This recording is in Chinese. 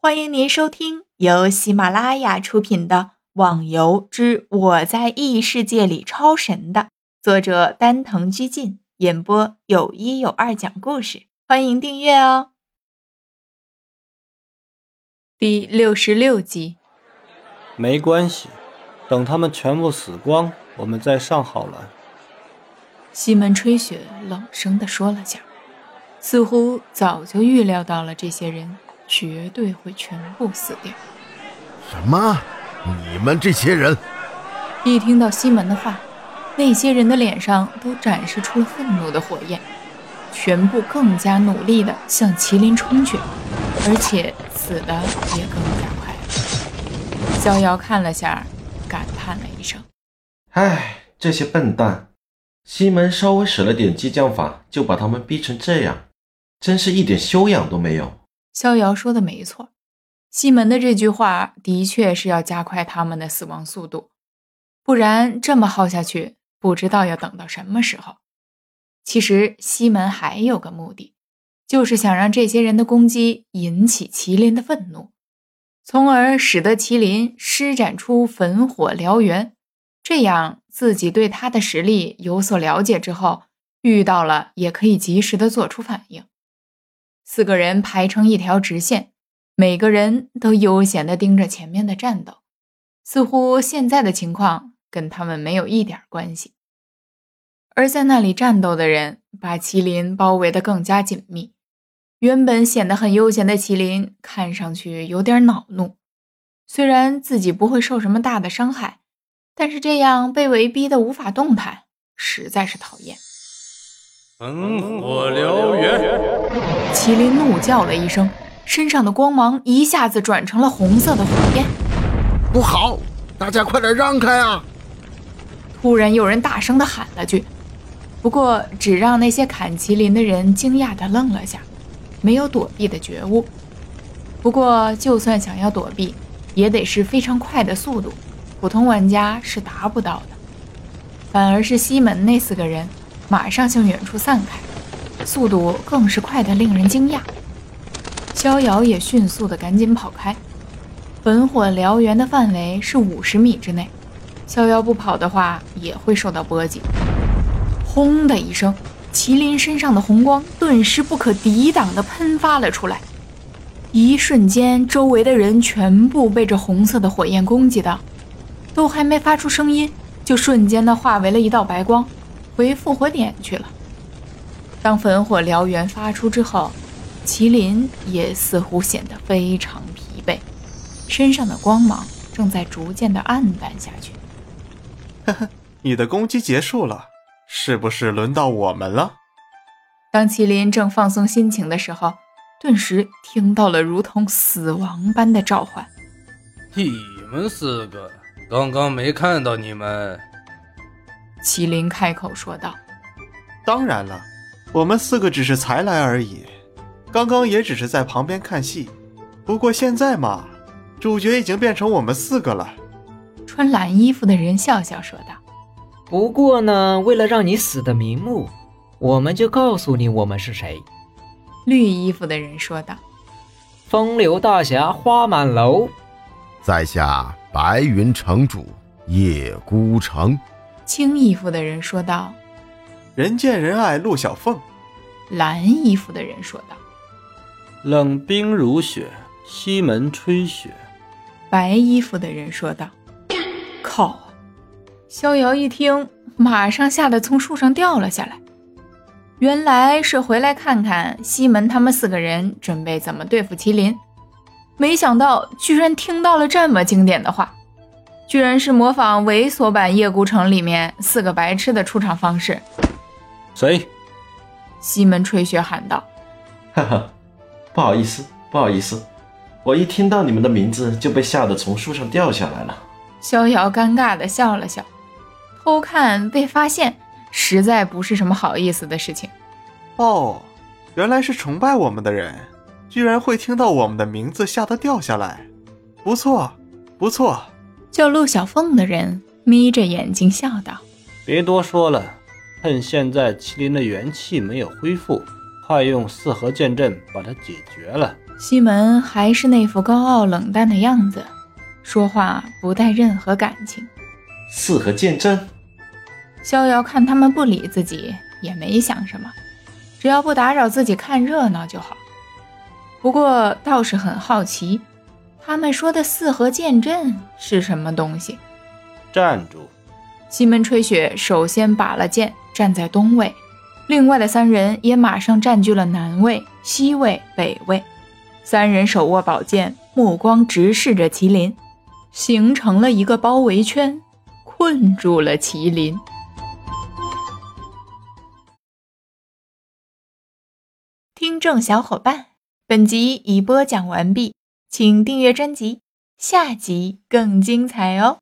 欢迎您收听由喜马拉雅出品的《网游之我在异世界里超神》的作者丹藤居进演播，有一有二讲故事。欢迎订阅哦。第六十六集，没关系，等他们全部死光，我们再上好了。西门吹雪冷声的说了下，似乎早就预料到了这些人。绝对会全部死掉！什么？你们这些人！一听到西门的话，那些人的脸上都展示出了愤怒的火焰，全部更加努力地向麒麟冲去，而且死的也更加快。逍遥看了下，感叹了一声：“唉，这些笨蛋！西门稍微使了点激将法，就把他们逼成这样，真是一点修养都没有。”逍遥说的没错，西门的这句话的确是要加快他们的死亡速度，不然这么耗下去，不知道要等到什么时候。其实西门还有个目的，就是想让这些人的攻击引起麒麟的愤怒，从而使得麒麟施展出焚火燎原，这样自己对他的实力有所了解之后，遇到了也可以及时的做出反应。四个人排成一条直线，每个人都悠闲地盯着前面的战斗，似乎现在的情况跟他们没有一点关系。而在那里战斗的人把麒麟包围得更加紧密，原本显得很悠闲的麒麟看上去有点恼怒。虽然自己不会受什么大的伤害，但是这样被围逼得无法动弹，实在是讨厌。焚火燎原！麒麟怒叫了一声，身上的光芒一下子转成了红色的火焰。不好，大家快点让开啊！突然有人大声的喊了句，不过只让那些砍麒麟的人惊讶的愣了下，没有躲避的觉悟。不过就算想要躲避，也得是非常快的速度，普通玩家是达不到的。反而是西门那四个人。马上向远处散开，速度更是快得令人惊讶。逍遥也迅速地赶紧跑开。焚火燎原的范围是五十米之内，逍遥不跑的话也会受到波及。轰的一声，麒麟身上的红光顿时不可抵挡地喷发了出来。一瞬间，周围的人全部被这红色的火焰攻击到，都还没发出声音，就瞬间的化为了一道白光。回复活点去了。当焚火燎原发出之后，麒麟也似乎显得非常疲惫，身上的光芒正在逐渐的暗淡下去。呵呵，你的攻击结束了，是不是轮到我们了？当麒麟正放松心情的时候，顿时听到了如同死亡般的召唤：“你们四个，刚刚没看到你们。”麒麟开口说道：“当然了，我们四个只是才来而已，刚刚也只是在旁边看戏。不过现在嘛，主角已经变成我们四个了。”穿蓝衣服的人笑笑说道：“不过呢，为了让你死的瞑目，我们就告诉你我们是谁。”绿衣服的人说道：“风流大侠花满楼，在下白云城主叶孤城。”青衣服的人说道：“人见人爱陆小凤。”蓝衣服的人说道：“冷冰如雪，西门吹雪。”白衣服的人说道：“靠！”逍遥一听，马上吓得从树上掉了下来。原来是回来看看西门他们四个人准备怎么对付麒麟，没想到居然听到了这么经典的话。居然是模仿猥琐版《夜孤城》里面四个白痴的出场方式。谁？西门吹雪喊道：“哈哈，不好意思，不好意思，我一听到你们的名字就被吓得从树上掉下来了。”逍遥尴尬的笑了笑，偷看被发现，实在不是什么好意思的事情。哦，原来是崇拜我们的人，居然会听到我们的名字吓得掉下来，不错，不错。叫陆小凤的人眯着眼睛笑道：“别多说了，趁现在麒麟的元气没有恢复，快用四合剑阵把它解决了。”西门还是那副高傲冷淡的样子，说话不带任何感情。四合剑阵，逍遥看他们不理自己，也没想什么，只要不打扰自己看热闹就好。不过倒是很好奇，他们说的四合剑阵是什么东西？站住！西门吹雪首先拔了剑，站在东位，另外的三人也马上占据了南位、西位、北位。三人手握宝剑，目光直视着麒麟，形成了一个包围圈，困住了麒麟。听众小伙伴，本集已播讲完毕，请订阅专辑，下集更精彩哦。